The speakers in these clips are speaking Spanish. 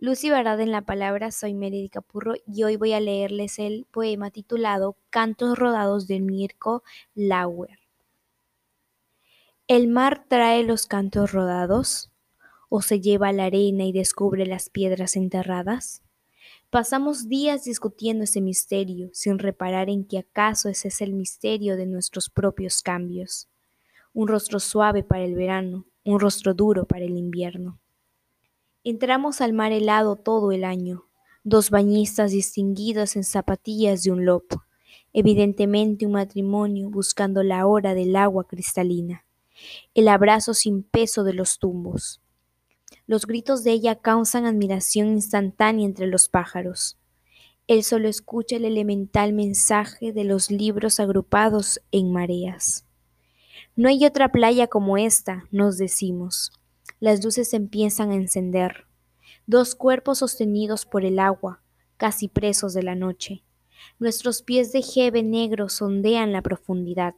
Lucy Verdad en la palabra, soy Mary Capurro y hoy voy a leerles el poema titulado Cantos rodados de Mirko Lauer. ¿El mar trae los cantos rodados? ¿O se lleva la arena y descubre las piedras enterradas? Pasamos días discutiendo ese misterio sin reparar en que acaso ese es el misterio de nuestros propios cambios. Un rostro suave para el verano, un rostro duro para el invierno. Entramos al mar helado todo el año, dos bañistas distinguidos en zapatillas de un lopo, evidentemente un matrimonio buscando la hora del agua cristalina, el abrazo sin peso de los tumbos. Los gritos de ella causan admiración instantánea entre los pájaros. Él solo escucha el elemental mensaje de los libros agrupados en mareas. No hay otra playa como esta, nos decimos. Las luces empiezan a encender. Dos cuerpos sostenidos por el agua, casi presos de la noche. Nuestros pies de jeve negro sondean la profundidad,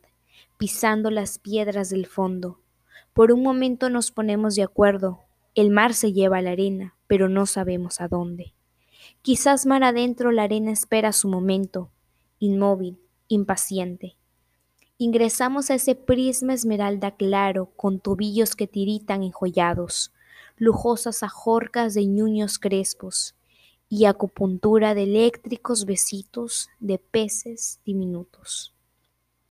pisando las piedras del fondo. Por un momento nos ponemos de acuerdo. El mar se lleva la arena, pero no sabemos a dónde. Quizás mar adentro la arena espera su momento, inmóvil, impaciente. Ingresamos a ese prisma esmeralda claro, con tobillos que tiritan enjollados, lujosas ajorcas de ñuños crespos y acupuntura de eléctricos besitos de peces diminutos.